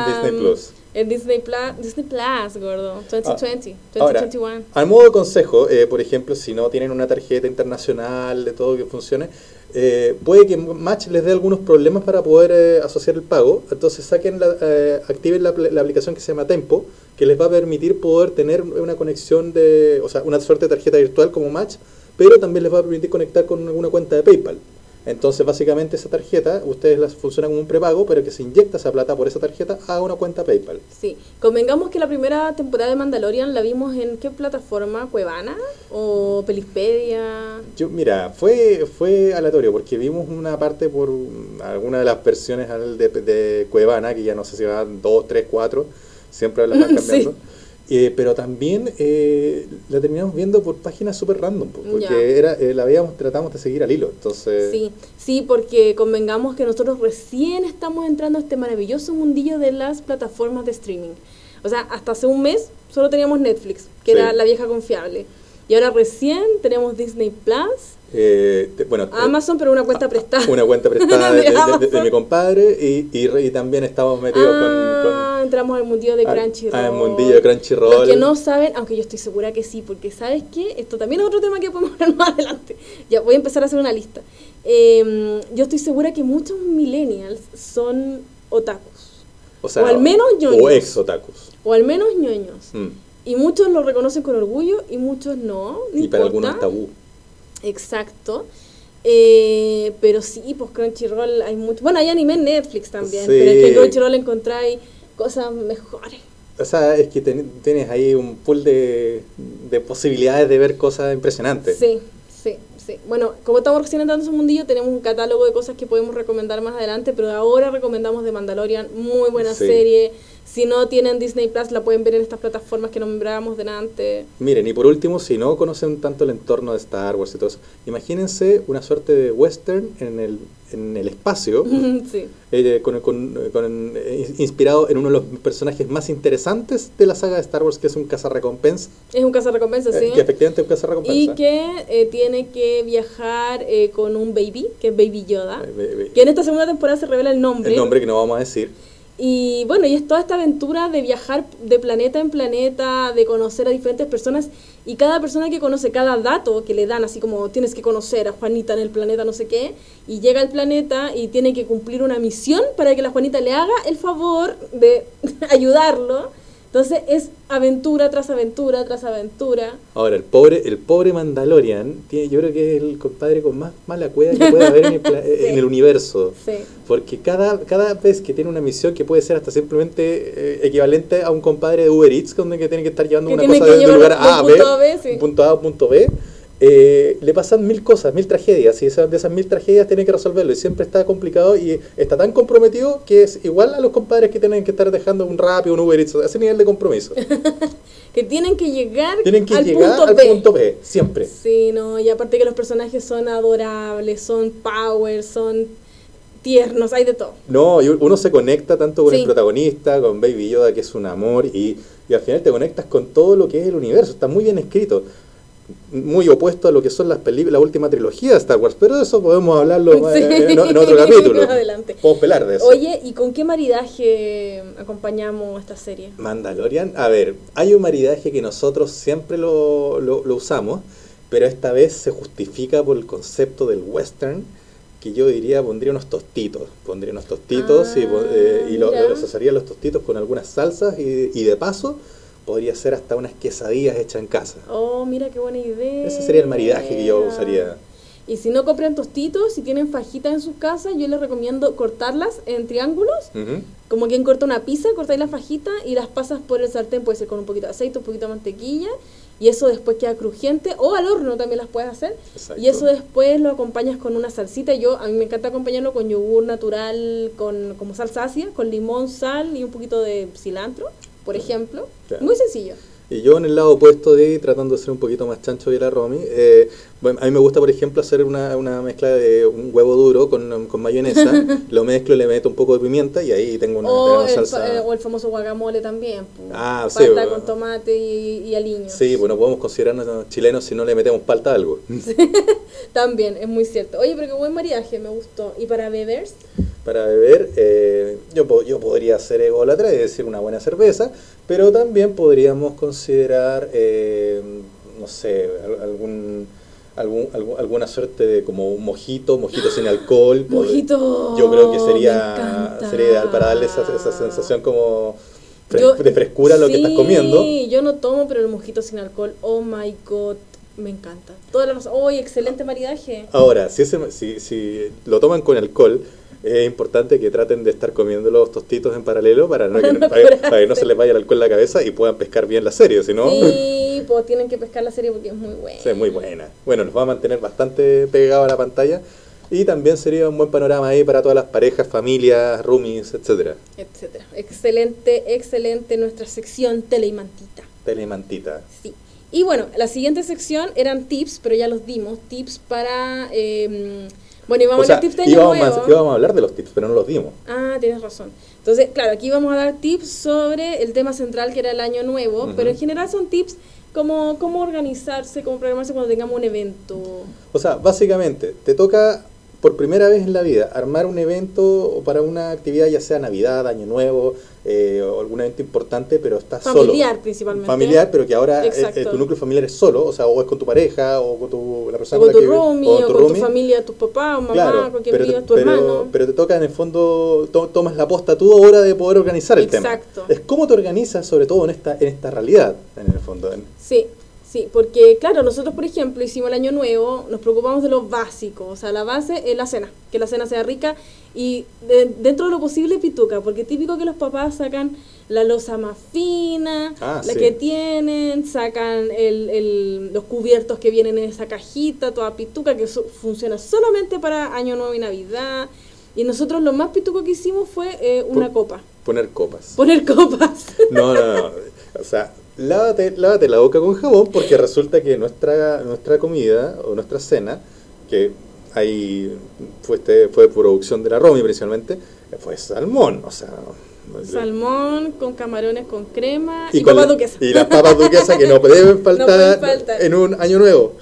En Disney Plus. En Disney Plus, Disney Plus, gordo. 2020, Ahora, 2021. al modo de consejo, eh, por ejemplo, si no tienen una tarjeta internacional de todo que funcione, eh, puede que Match les dé algunos problemas para poder eh, asociar el pago. Entonces saquen la, eh, activen la, la aplicación que se llama Tempo, que les va a permitir poder tener una conexión de, o sea, una suerte de tarjeta virtual como Match, pero también les va a permitir conectar con alguna cuenta de PayPal. Entonces, básicamente esa tarjeta, ustedes las funcionan como un prepago, pero que se inyecta esa plata por esa tarjeta a una cuenta PayPal. Sí, convengamos que la primera temporada de Mandalorian la vimos en qué plataforma, Cuevana o Pelispedia. Yo, mira, fue, fue aleatorio porque vimos una parte por alguna de las versiones de, de Cuevana, que ya no sé si van 2, 3, 4, siempre las van Sí. Eh, pero también eh, la terminamos viendo por páginas súper random, po, porque Ya. era, eh, la veíamos, tratamos de seguir al hilo. Entonces, Sí, sí, porque convengamos que nosotros recién estamos entrando a este maravilloso mundillo de las plataformas de streaming. O sea, hasta hace un mes solo teníamos Netflix, que Sí. era la vieja confiable. Y ahora recién tenemos Disney Plus, eh, te- bueno, te- Amazon, pero una cuenta prestada. una cuenta prestada de, De de- de- de Amazon. mi compadre y, y, re- y también estamos metidos con- con Ah, entramos al mundillo de al- Crunchyroll. al mundillo de Crunchyroll. Los que no saben, aunque yo estoy segura que sí, porque ¿sabes qué? Esto también es otro tema que podemos hablar más adelante. ya voy a empezar a hacer una lista. Eh, yo estoy segura que muchos millennials son otakus. O, sea, O al menos ñoños. O ex otakus. O al menos ñoños. Mm. Y muchos lo reconocen con orgullo y muchos no. no Y para algunos tabú. Exacto. Eh, pero sí, pues Crunchyroll hay mucho. Bueno, hay anime en Netflix también, Sí. pero es que en Crunchyroll encontráis cosas mejores. O sea, es que ten- tienes ahí un pool de, de posibilidades de ver cosas impresionantes. Sí, sí, sí. Bueno, como estamos recién entrando en ese mundillo, tenemos un catálogo de cosas que podemos recomendar más adelante, pero ahora recomendamos The Mandalorian, muy buena Sí. serie. Si no tienen Disney Plus, la pueden ver en estas plataformas que nombrábamos delante. Miren, y por último, si no conocen tanto el entorno de Star Wars y todo eso, imagínense una suerte de western en el, en el espacio, sí. eh, con, con- con- eh, inspirado en uno de los personajes más interesantes de la saga de Star Wars, que es un cazarrecompensa, Es un cazarrecompensa, eh, sí. que efectivamente es un cazarrecompensa. Y que eh, tiene que viajar eh, con un baby, que es Baby Yoda. Eh, Que en esta segunda temporada se revela el nombre. el nombre que no vamos a decir. Y bueno, y es toda esta aventura de viajar de planeta en planeta, de conocer a diferentes personas. Y cada persona que conoce, cada dato que le dan, así como tienes que conocer a Juanita en el planeta no sé qué, y llega al planeta y tiene que cumplir una misión para que la Juanita le haga el favor de ayudarlo. Entonces es aventura tras aventura tras aventura. Ahora, el pobre, el pobre Mandalorian, tiene, yo creo que es el compadre con más mala cueva que puede haber en el, en el universo. Sí. Porque cada, cada vez que tiene una misión que puede ser hasta simplemente eh, equivalente a un compadre de Uber Eats, donde que tiene que estar llevando Que una cosa de un lugar A a B, punto A B, sí. punto A a un punto B, eh, le pasan mil cosas, mil tragedias, y esas, de esas mil tragedias tiene que resolverlo, y siempre está complicado y está tan comprometido que es igual a los compadres que tienen que estar dejando un Rappi o un Uber Eats, a ese nivel de compromiso. Que tienen que llegar tienen que al llegar punto al B. punto B, siempre. Sí, no, y aparte que los personajes son adorables, son power, son tiernos, hay de todo. No, y uno se conecta tanto con Sí. el protagonista, con Baby Yoda, que es un amor, y, y al final te conectas con todo lo que es el universo. Está muy bien escrito. Muy opuesto a lo que son las películas, la última trilogía de Star Wars, pero de eso podemos hablarlo Sí. eh, en, en otro capítulo. Adelante. Podemos pelar de eso. Oye, ¿y con qué maridaje acompañamos esta serie? Mandalorian, a ver, hay un maridaje que nosotros siempre lo, lo- lo usamos, pero esta vez se justifica por el concepto del western, que yo diría pondría unos tostitos, pondría unos tostitos y, po- eh, y lo, Ah, asaría los tostitos con algunas salsas y, y de paso podría ser hasta unas quesadillas hechas en casa. Oh, mira qué buena idea. Ese sería el maridaje que yo usaría. Y si no compran tostitos, si tienen fajitas en sus casas, yo les recomiendo cortarlas en triángulos. Como quien corta una pizza, cortáis la fajita y las pasas por el sartén, puede ser con un poquito de aceite, un poquito de mantequilla, y eso después queda crujiente, o al horno también las puedes hacer. Exacto. Y eso después lo acompañas con una salsita. Yo, a mí me encanta acompañarlo con yogur natural, con como salsa ácida, con limón, sal y un poquito de cilantro, por ejemplo. Claro. Muy sencillo. Y yo en el lado opuesto de tratando de ser un poquito más chancho que la Romy, eh, bueno, a mí me gusta, por ejemplo, hacer una, una mezcla de un huevo duro con, con mayonesa, lo mezclo, le meto un poco de pimienta y ahí tengo una, O una salsa. eh, o el famoso guacamole también. Ah, sí, Palta bueno. con tomate y, y aliño. Sí, pues no podemos considerarnos chilenos si no le metemos palta a algo. También, es muy cierto. Oye, pero qué buen mariaje, me gustó. ¿Y para bebers? Para beber, eh, yo, yo podría ser ególatra y decir una buena cerveza, pero también podríamos considerar, eh, no sé, al- algún, algún, algún- alguna suerte de como un mojito, mojito sin alcohol. Mojito, Yo creo que sería, sería ideal para darle esa, esa sensación como fres- Yo- de frescura a lo que estás sí, comiendo. yo no tomo, pero el mojito sin alcohol, oh my god, me encanta. Toda la razón. Oye, excelente maridaje. Ahora, si, ese, si, si lo toman con alcohol, es importante que traten de estar comiendo los tostitos en paralelo para, no, que- no para, que- curarse. para que no se les vaya el alcohol en la cabeza y puedan pescar bien la serie, si no, Sí, pues tienen que pescar la serie porque es muy buena. es muy buena. Bueno, nos va a mantener bastante pegados a la pantalla y también sería un buen panorama ahí para todas las parejas, familias, roomies, etcétera. Etcétera. Excelente, excelente nuestra sección Telemantita. Telemantita. Sí. Y bueno, la siguiente sección eran tips, pero ya los dimos. Tips para. eh, bueno, íbamos O sea, a dar tips de año íbamos, nuevo. a, íbamos a hablar de los tips, pero no los dimos. Ah, tienes razón. Entonces, claro, aquí vamos a dar tips sobre el tema central que era el año nuevo, pero en general son tips como cómo organizarse, cómo programarse cuando tengamos un evento. O sea, básicamente, te toca por primera vez en la vida, armar un evento para una actividad, ya sea Navidad, Año Nuevo, eh, o algún evento importante, pero estás Familiar, solo. Familiar, principalmente. Familiar, pero que ahora eh, Exacto. eh, tu núcleo familiar es solo, o sea, o es con tu pareja, o con tu, la O persona con la tu que vive- roomie, o o con tu con tu familia, tus papás, o mamá, Claro, con quien pero, vivas, tu pero- hermano. pero te toca en el fondo, to- tomas la posta tú ahora de poder organizar el Exacto. tema. Es cómo te organizas, sobre todo en esta, en esta realidad, en el fondo. en- Sí, sí, porque claro, nosotros por ejemplo hicimos el año nuevo, nos preocupamos de lo básico, o sea, la base es la cena, que la cena sea rica y de- dentro de lo posible pituca, porque típico que los papás sacan la losa más fina, Ah, la sí. que tienen, sacan el, el- los cubiertos que vienen en esa cajita, toda pituca, que so- funciona solamente para año nuevo y navidad. Y nosotros lo más pituco que hicimos fue eh, una copa, Poner copas. poner copas. No, no, no. O sea, lávate, lávate la boca con jabón porque resulta que nuestra, nuestra comida o nuestra cena, que ahí fue, este, fue producción de la Romy principalmente, fue salmón. O sea, Salmón con camarones con crema y, y, con papas la- duquesas. y las papas duquesas que no deben faltar, en un año nuevo.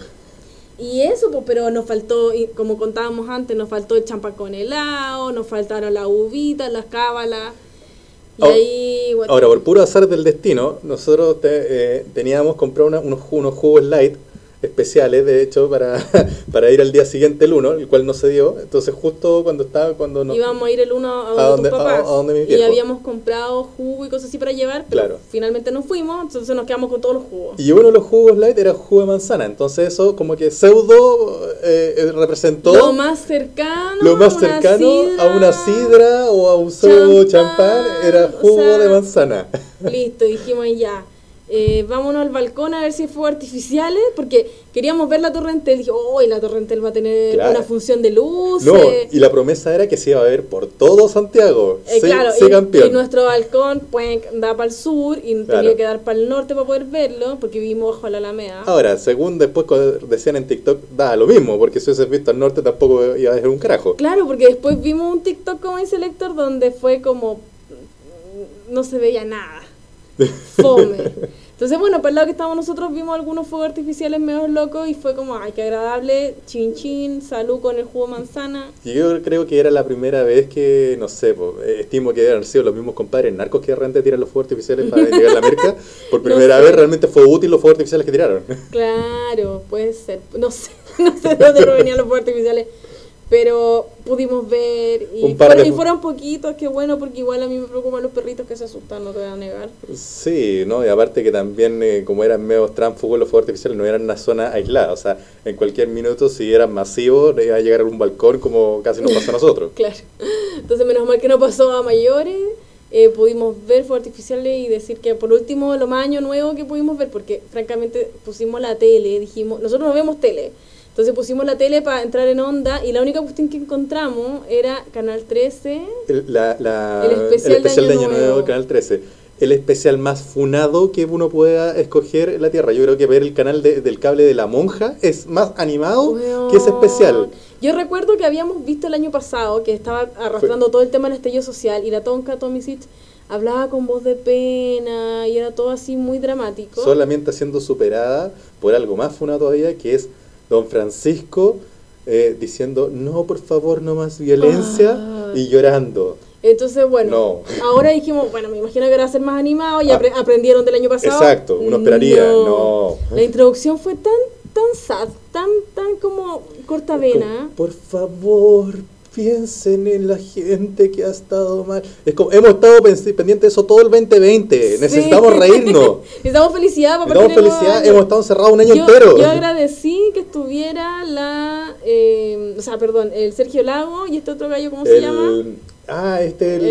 Y eso, pues, pero nos faltó, y como contábamos antes, nos faltó el champán con helado, nos faltaron las uvitas, las cábalas. Y Ahora- ahí, bueno, Ahora, por puro azar del destino, nosotros te- eh, teníamos comprado una- unos, unos jugos light especiales, de hecho, para, para ir al día siguiente el 1, el cual no se dio. Entonces, justo cuando estaba, cuando no, íbamos a ir el uno a donde, ¿A tus papás. a- a mis y habíamos comprado jugo y cosas así para llevar, pero Claro. finalmente no fuimos, entonces nos quedamos con todos los jugos. Y uno de los jugos light era jugo de manzana. Entonces, eso como que pseudo eh, eh, representó Lo más cercano, lo más cercano a una sidra o a un pseudo champán, era o jugo sea, de manzana. Listo, dijimos ya. Eh, vámonos al balcón a ver si fuegos artificiales, porque queríamos ver la Torrentel. Dije, oh, la Torrentel va a tener Claro. una función de luces. No, y la promesa era que se iba a ver por todo Santiago. Eh, sé, claro, sé y, campeón. y nuestro balcón pues, da para el sur y Claro. tenía que dar para el norte para poder verlo, porque vivimos bajo la Alameda. Ahora, según después decían en TikTok, da lo mismo, porque si hubieses visto al norte tampoco iba a ser un carajo. Claro, porque después vimos un TikTok como dice donde fue como no se veía nada. Fome. Entonces, bueno, para el lado que estábamos nosotros vimos algunos fuegos artificiales medio locos y fue como, ay, qué agradable, chin chin, salud con el jugo de manzana. Yo creo que era la primera vez que, no sé, po, eh, estimo que haber sido los mismos compadres narcos que de repente tiran los fuegos artificiales para llegar a la merca. Por No primera sé. vez realmente fue útil los fuegos artificiales que tiraron. Claro, puede ser. No sé, no sé de dónde provenían los fuegos artificiales. Pero pudimos ver y, Un par fueron, de y fu- fueron poquitos, qué bueno, porque igual a mí me preocupan los perritos que se asustan, no te voy a negar. Sí, ¿no? Y aparte que también, eh, como eran medio tránfugos los fuegos artificiales, no eran una zona aislada. O sea, en cualquier minuto, si eran masivos, iba a llegar a un balcón como casi nos pasó a nosotros. Claro. Entonces, menos mal que no pasó a mayores. eh, pudimos ver fuegos artificiales y decir que por último lo más año nuevo que pudimos ver, porque francamente pusimos la tele, dijimos, nosotros no vemos tele, entonces pusimos la tele para entrar en onda y la única cuestión que encontramos era Canal 13, El, la- la- El especial de Año Nuevo, Nuevo. Canal 13. El especial más funado que uno pueda escoger en la Tierra. Yo creo que ver el canal de- del cable de la monja es más animado que ese especial. Yo recuerdo que habíamos visto el año pasado que estaba arrastrando todo el tema del estallido social y la Tonka Tomisic hablaba con voz de pena y era todo así muy dramático. Solamente siendo superada por algo más funado todavía, que es Don Francisco eh, diciendo, no, por favor, no más violencia, Ah. y llorando. Entonces, bueno, No. ahora dijimos, bueno, me imagino que era ser más animado y Ah. apre- aprendieron del año pasado. Exacto, uno esperaría, no. La introducción fue tan, tan sad, tan, tan como cortavena. Como, Por favor, piensen en la gente que ha estado mal. Es como, hemos estado pendientes de eso todo el 2020. Necesitamos Sí. reírnos. Necesitamos felicidad para Necesitamos felicidad. Hemos estado encerrados un año yo, entero. yo agradecí que estuviera la, eh, o sea, perdón, el Sergio Lago y este otro gallo, ¿cómo se llama? Ah, este, el. Eh,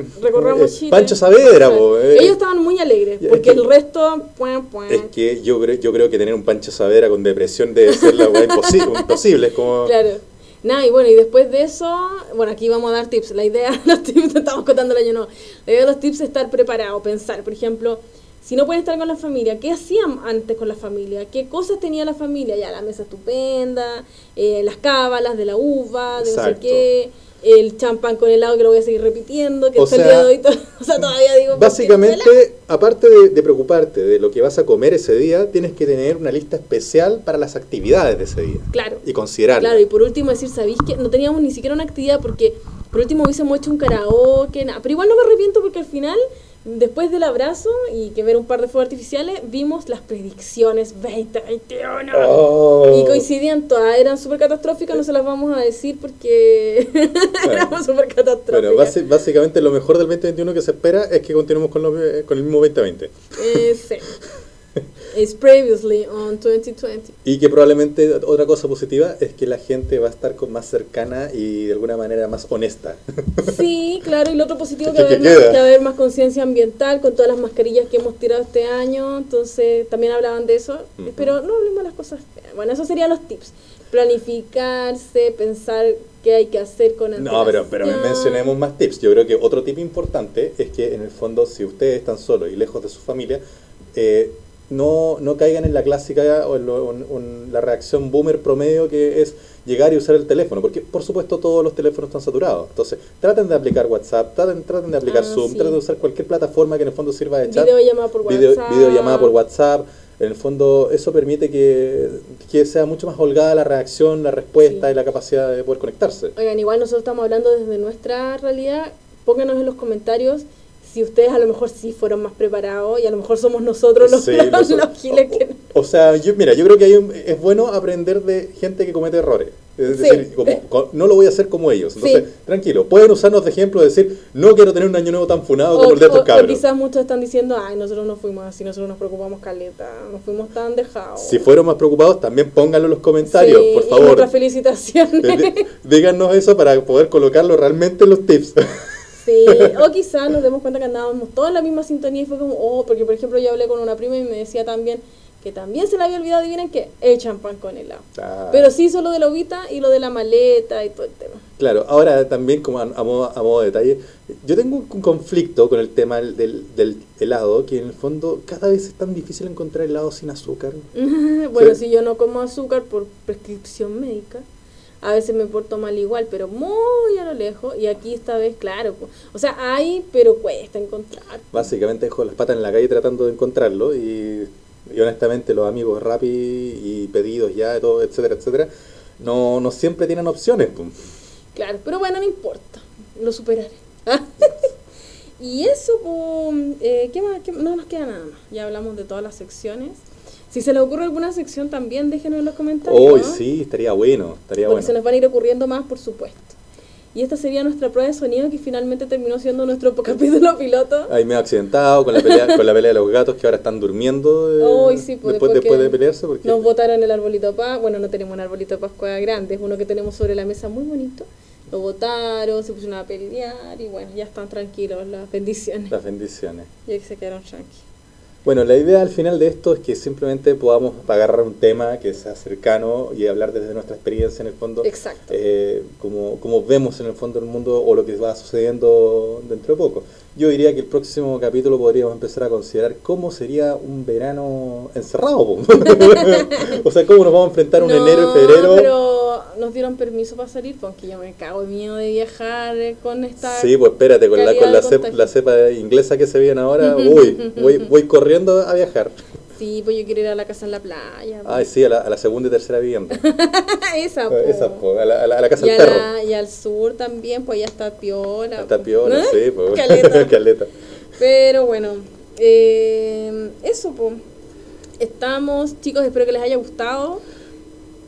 eh, recorramos eh, Chile. Pancho Saavedra, po, eh. Ellos estaban muy alegres, Es porque que- el resto, puan, puan. Es que yo creo, yo creo que tener un Pancho Saavedra con depresión debe ser la weá imposi- imposible. Es como. Claro. Nada, y bueno, y después de eso, bueno, aquí vamos a dar tips. La idea de los tips, estamos contando el año no. La idea de los tips es estar preparado, pensar. Por ejemplo, si no pueden estar con la familia, ¿qué hacían antes con la familia? ¿Qué cosas tenía la familia? Ya, la mesa estupenda, eh, las cábalas de la uva, de no sé qué, el champán con helado que lo voy a seguir repitiendo, que O sea, día de hoy, o sea, todavía digo... ¿por qué Básicamente, aparte de, de preocuparte de lo que vas a comer ese día, tienes que tener una lista especial para las actividades de ese día. Claro. Y considerarlas. Claro, y por último decir, ¿sabéis que no teníamos ni siquiera una actividad porque por último hubiésemos hecho un karaoke, nada. Pero igual no me arrepiento porque al final, después del abrazo y que ver un par de fuegos artificiales, vimos las predicciones 2021. Oh. Y coincidían todas, eran súper catastróficas, no se las vamos a decir porque eran súper catastróficas. Bueno, básicamente lo mejor del 2021 que se espera es que continuemos con, lo- con el mismo 2020. Eh, sí. It's previously on 2020. Y que probablemente otra cosa positiva es que la gente va a estar con más cercana y de alguna manera más honesta. Sí, claro, y lo otro positivo que ¿Qué va queda? más, que va a haber más conciencia ambiental con todas las mascarillas que hemos tirado este año, entonces también hablaban de eso, Ujú. pero no hablemos de las cosas. Bueno, esos serían los tips. Planificarse, pensar qué hay que hacer con No, pero, pero men- antelación. mencionemos más tips. Yo creo que otro tip importante es que en el fondo, si ustedes están solos y lejos de su familia, eh, no, no caigan en la clásica o en, lo- en- en la reacción boomer promedio que es llegar y usar el teléfono, porque por supuesto todos los teléfonos están saturados. Entonces, traten de aplicar WhatsApp, traten, traten de aplicar Ah, Zoom, sí. traten de usar cualquier plataforma que en el fondo sirva de chat. Videollamada por Video- WhatsApp. videollamada por WhatsApp. En el fondo, eso permite que, que sea mucho más holgada la reacción, la respuesta Sí. y la capacidad de poder conectarse. Oigan, igual nosotros estamos hablando desde nuestra realidad. Pónganos en los comentarios si ustedes a lo mejor sí fueron más preparados y a lo mejor somos nosotros los, Sí, los, noso- los giles que... o, o sea, yo, mira, yo creo que hay un- es bueno aprender de gente que comete errores. Es Sí. decir, como- co- no lo voy a hacer como ellos. Entonces, Sí. tranquilo, pueden usarnos de ejemplo, decir, no quiero tener un año nuevo tan funado O, como el de estos o- o cabros. quizás muchos están diciendo, ay, nosotros no fuimos así, nosotros nos preocupamos caleta, no fuimos tan dejados. Si fueron más preocupados, también pónganlo en los comentarios, Sí, por y favor. nuestras felicitaciones. Dí- Díganos eso para poder colocarlo realmente en los tips. Sí, o quizás nos demos cuenta que andábamos todos en la misma sintonía y fue como, oh, porque por ejemplo yo hablé con una prima y me decía también que también se le había olvidado, adivinen qué, el champán con helado. Ah. Pero sí hizo lo de la ovita y lo de la maleta y todo el tema. Claro, ahora también como a, a modo, a modo de detalle, yo tengo un conflicto con el tema del, del- helado, que en el fondo cada vez es tan difícil encontrar helado sin azúcar. bueno, si yo no como azúcar por prescripción médica, a veces me porto mal igual, pero muy a lo lejos. Y aquí esta vez, claro, po. o sea, hay, pero cuesta encontrar. Básicamente dejo las patas en la calle tratando de encontrarlo y, y honestamente los amigos Rappi y pedidos ya, todo, etcétera, etcétera, no, no siempre tienen opciones. pues. Claro, pero bueno, no importa, lo superaré. y eso, pues, eh, ¿qué más? ¿Qué- No nos queda nada más. Ya hablamos de todas las secciones. Si se les ocurre alguna sección también, déjenos en los comentarios. Hoy ¿no? sí, estaría bueno, estaría Porque se nos van a ir ocurriendo más, por supuesto. Y esta sería nuestra prueba de sonido que finalmente terminó siendo nuestro capítulo piloto. Ahí me he accidentado con la pelea, con la pelea de los gatos que ahora están durmiendo eh, Ay, sí, pues, después, después de pelearse. Porque Nos botaron el arbolito de Pascua. Bueno, no tenemos un arbolito de Pascua grande, es uno que tenemos sobre la mesa muy bonito. Lo botaron, se pusieron a pelear y bueno, ya están tranquilos, las bendiciones. las bendiciones. Ya que se quedaron tranquilos. Bueno, la idea al final de esto es que simplemente podamos agarrar un tema que sea cercano y hablar desde nuestra experiencia en el fondo. Exacto. eh, como, como vemos en el fondo del mundo o lo que va sucediendo dentro de poco. Yo diría que el próximo capítulo podríamos empezar a considerar cómo sería un verano encerrado. o sea, cómo nos vamos a enfrentar un No, enero y febrero. pero nos dieron permiso para salir, porque yo me cago de miedo de viajar eh, con esta... Sí, pues espérate, con la, con la, de cep- contagio. la cepa inglesa que se viene ahora, uy, voy, voy corriendo a viajar. Sí, pues yo quiero ir a la casa en la playa. Ay, sí, a la, a la segunda y tercera vivienda. Esa, po. Esa, po, a, la, a la- a la casa del perro. y al sur también, pues ya está piola. Está piola, ¿Eh? sí, pues. Caleta. Caleta. Pero bueno, eh, eso, pues. Estamos, chicos, espero que les haya gustado.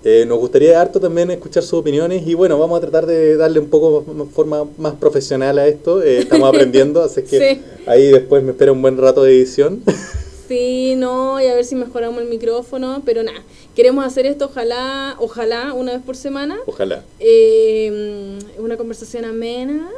Eh, nos gustaría harto también escuchar sus opiniones y bueno, vamos a tratar de darle un poco más, forma más profesional a esto. Eh, estamos aprendiendo, así que Sí. ahí después me espera un buen rato de edición. Sí, no, y a ver si mejoramos el micrófono, pero nada, queremos hacer esto ojalá, ojalá una vez por semana. Ojalá. Eh, una conversación amena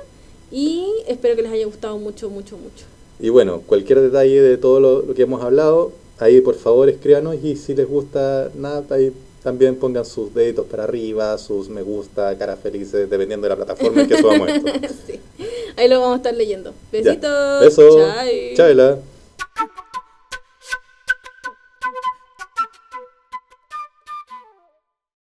y espero que les haya gustado mucho, mucho, mucho. Y bueno, cualquier detalle de todo lo, lo que hemos hablado, ahí por favor escríbanos y si les gusta nada, ahí también pongan sus deditos para arriba, sus me gusta, caras felices, dependiendo de la plataforma en que subamos esto. Sí. Ahí lo vamos a estar leyendo. Ya. Besitos. Beso. Chai. Chavela.